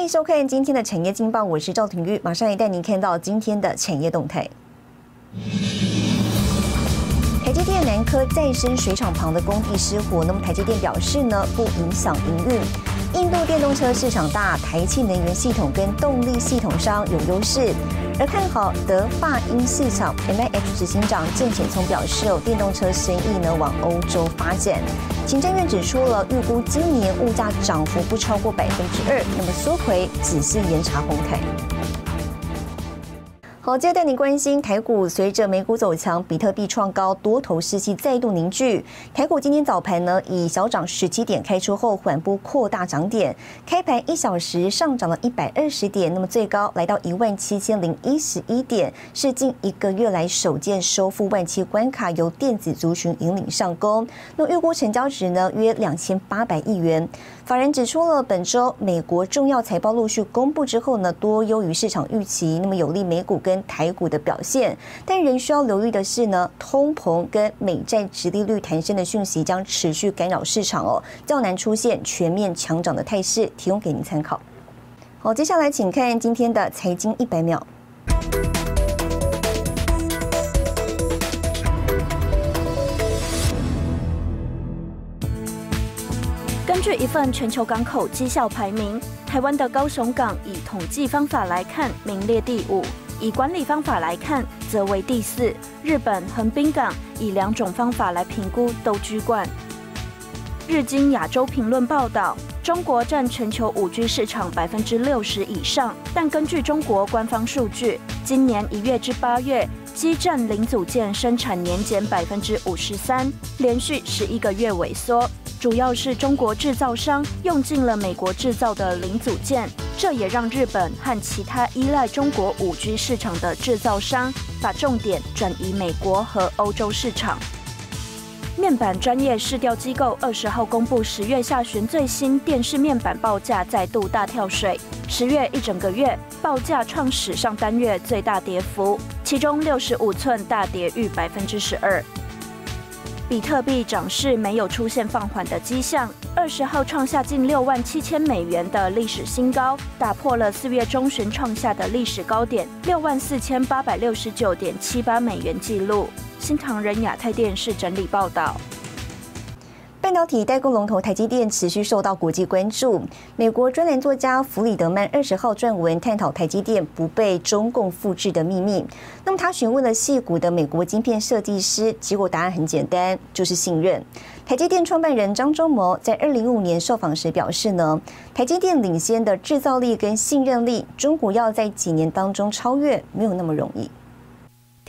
欢迎收看今天的产业劲报，我是赵廷玉，马上也带您看到今天的产业动态。台积电南科再生水厂旁的工地失火，那么台积电表示呢，不影响营运。印度电动车市场大，台气能源系统跟动力系统商有优势。而看好德法英市场，M I H 执行长郑显聪表示，有，电动车生意呢往欧洲发展。行政院指出了，预估今年物价涨幅不超过百分之二，那么缩回只是严查红台。好，接着带您关心台股，随着美股走强，比特币创高，多头士气再度凝聚。台股今天早盘呢，以小涨十七点开出后，缓步扩大涨点，开盘一小时上涨了一百二十点，那么最高来到一万七千零一十一点，是近一个月来首见收复万七关卡，由电子族群引领上攻。那预估成交值呢，约两千八百亿元。法人指出了，本周美国重要财报陆续公布之后呢，多优于市场预期，那么有利美股跟台股的表现。但仍需要留意的是呢，通膨跟美债直利率弹升的讯息将持续干扰市场哦，较难出现全面强涨的态势，提供给您参考。好，接下来请看今天的财经一百秒。根据一份全球港口绩效排名，台湾的高雄港以统计方法来看名列第五，以管理方法来看则为第四。日本横滨港以两种方法来评估都居冠。日经亚洲评论报道，中国占全球五 G 市场百分之六十以上，但根据中国官方数据，今年一月至八月，基站零组件生产年减百分之五十三，连续十一个月萎缩。主要是中国制造商用尽了美国制造的零组件，这也让日本和其他依赖中国五 G 市场的制造商把重点转移美国和欧洲市场。面板专业市调机构二十号公布十月下旬最新电视面板报价再度大跳水，十月一整个月报价创史上单月最大跌幅，其中六十五寸大跌逾百分之十二。比特币涨势没有出现放缓的迹象，二十号创下近六万七千美元的历史新高，打破了四月中旬创下的历史高点六万四千八百六十九点七八美元纪录。新唐人亚太电视整理报道。半导体代工龙头台积电持续受到国际关注。美国专栏作家弗里德曼二十号撰文探讨台积电不被中共复制的秘密。那么他询问了戏谷的美国晶片设计师，结果答案很简单，就是信任。台积电创办人张忠谋在二零一五年受访时表示呢，台积电领先的制造力跟信任力，中国要在几年当中超越，没有那么容易。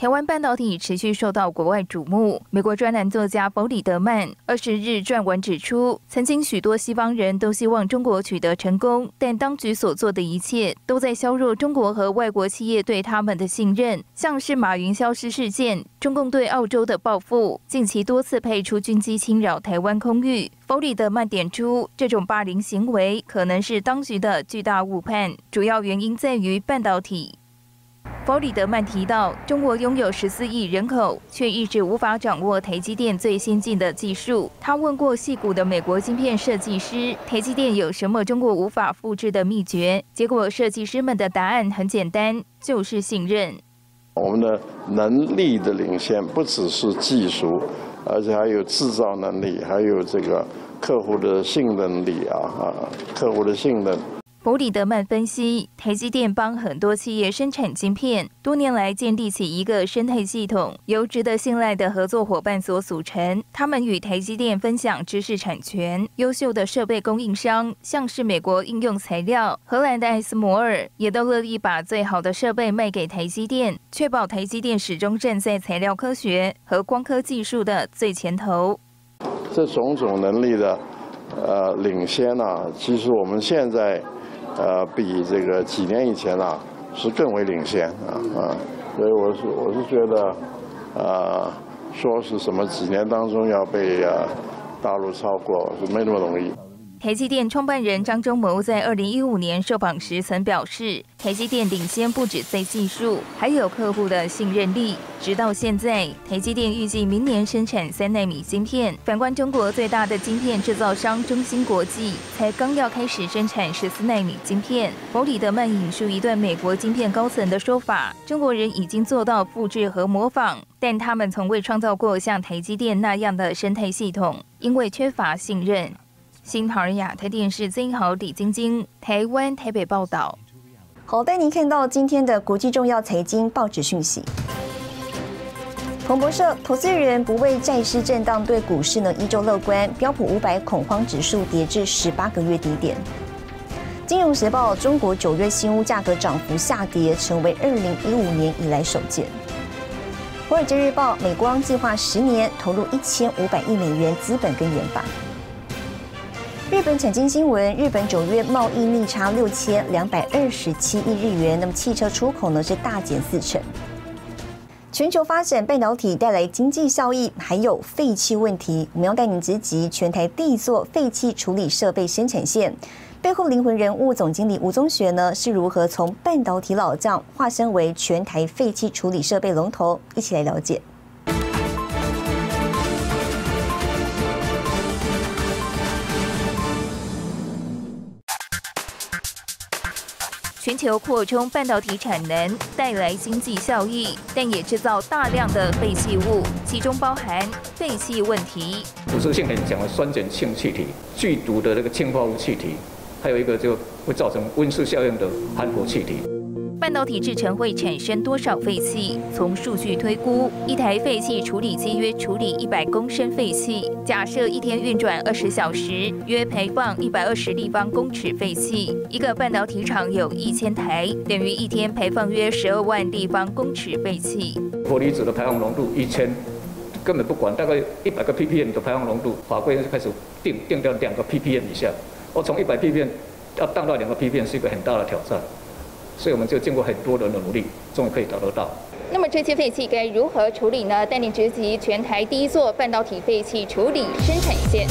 台湾半导体持续受到国外瞩目。美国专栏作家弗里德曼二十日撰文指出，曾经许多西方人都希望中国取得成功，但当局所做的一切都在削弱中国和外国企业对他们的信任。像是马云消失事件、中共对澳洲的报复、近期多次派出军机侵扰台湾空域。弗里德曼点出，这种霸凌行为可能是当局的巨大误判，主要原因在于半导体。弗里德曼提到，中国拥有十四亿人口，却一直无法掌握台积电最先进的技术。他问过戏骨的美国芯片设计师，台积电有什么中国无法复制的秘诀？结果，设计师们的答案很简单，就是信任。我们的能力的领先，不只是技术，而且还有制造能力，还有这个客户的信任力啊啊，客户的信任。弗里德曼分析，台积电帮很多企业生产晶片，多年来建立起一个生态系统，由值得信赖的合作伙伴所组成。他们与台积电分享知识产权，优秀的设备供应商，像是美国应用材料、荷兰的艾斯摩尔，也都乐意把最好的设备卖给台积电，确保台积电始终站在材料科学和光刻技术的最前头。这种种能力的呃领先呢，其实我们现在。呃，比这个几年以前啊，是更为领先啊啊，所以我是我是觉得，呃，说是什么几年当中要被呃大陆超过是没那么容易。台积电创办人张忠谋在二零一五年受访时曾表示，台积电领先不止在技术，还有客户的信任力。直到现在，台积电预计明年生产三纳米晶片。反观中国最大的晶片制造商中芯国际，才刚要开始生产十四纳米晶片。弗里德曼引述一段美国晶片高层的说法：中国人已经做到复制和模仿，但他们从未创造过像台积电那样的生态系统，因为缺乏信任。新唐人亚太电视曾豪、李晶晶，台湾台北报道。好，带您看到今天的国际重要财经报纸讯息。彭博社，投资人不为债市震荡，对股市呢依旧乐观。标普五百恐慌指数跌至十八个月低点。金融时报，中国九月新屋价格涨幅下跌，成为二零一五年以来首见。华尔街日报，美光计划十年投入一千五百亿美元资本跟研发。日本产经新闻：日本九月贸易逆差六千两百二十七亿日元，那么汽车出口呢是大减四成。全球发展半导体带来经济效益，还有废弃问题。我们要带您直击全台第一座废弃处理设备生产线背后灵魂人物总经理吴宗学呢是如何从半导体老将化身为全台废弃处理设备龙头？一起来了解。全球扩充半导体产能带来经济效益，但也制造大量的废弃物，其中包含废气问题。腐蚀性很强的酸碱性气体、剧毒的那个氢化物气体，还有一个就会造成温室效应的含氟气体。半导体制成会产生多少废气？从数据推估，一台废气处理机约处理一百公升废气，假设一天运转二十小时，约排放一百二十立方公尺废气。一个半导体厂有一千台，等于一天排放约十二万立方公尺废气。氟离子的排放浓度一千，根本不管，大概一百个 ppm 的排放浓度，法规就开始定定掉两个 ppm 以下。我从一百 ppm 要降到两个 ppm 是一个很大的挑战。所以我们就经过很多人的努力，终于可以达得到。那么这些废气该如何处理呢？带领直击全台第一座半导体废气处理生产线。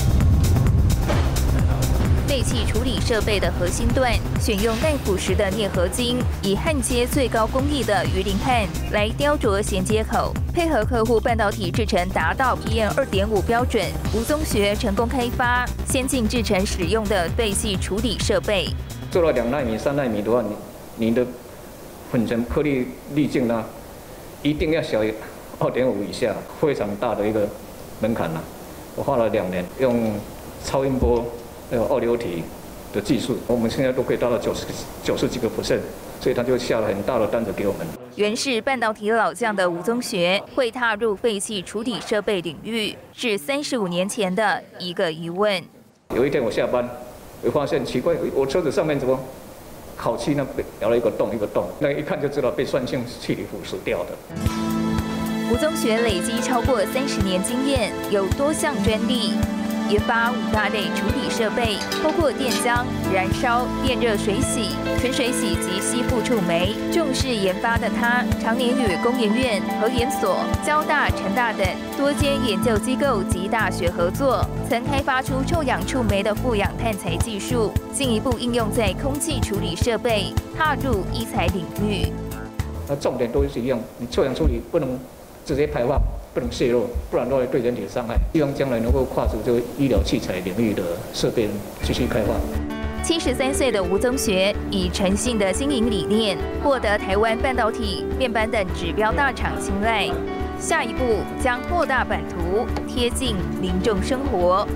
废气处理设备的核心段选用耐腐蚀的镍合金，以焊接最高工艺的鱼鳞焊来雕琢衔接口，配合客户半导体制程达到 PM 二点五标准。吴宗学成功开发先进制程使用的废气处理设备。做了两纳米、三纳米的话，你。你的粉尘颗粒粒径呢，一定要小于二点五以下，非常大的一个门槛了。我花了两年，用超音波还有二流体的技术，我们现在都可以达到九十九十几个 percent，所以他就下了很大的单子给我们。原是半导体老将的吴宗学，会踏入废弃处理设备领域，是三十五年前的一个疑问。有一天我下班，我发现奇怪，我车子上面怎么？烤漆呢被咬了一个洞一个洞，那一看就知道被酸性气体腐蚀掉的。吴宗学累积超过三十年经验，有多项专利。研发五大类处理设备，包括电浆、燃烧、电热水洗、纯水洗及吸附触媒。重视研发的他，常年与工研院、核研所、交大、成大等多间研究机构及大学合作，曾开发出臭氧触媒的负氧碳材技术，进一步应用在空气处理设备，踏入医材领域。那重点都是一样，你臭氧处理不能直接排放。不能泄露，不然的话对人体的伤害。希望将来能够跨出这个医疗器材领域的设备继续开发。七十三岁的吴宗学以诚信的经营理念，获得台湾半导体、面板等指标大厂青睐。下一步将扩大版图，贴近民众生活。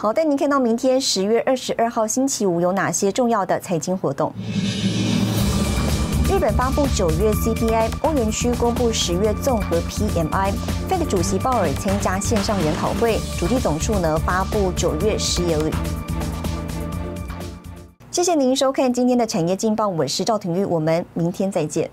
好，带您看到明天十月二十二号星期五有哪些重要的财经活动。日本发布九月 CPI，欧元区公布十月综合 PMI。Fed 主席鲍尔参加线上研讨会，主题总数呢发布九月失业率。谢谢您收看今天的产业劲报，我是赵廷玉，我们明天再见。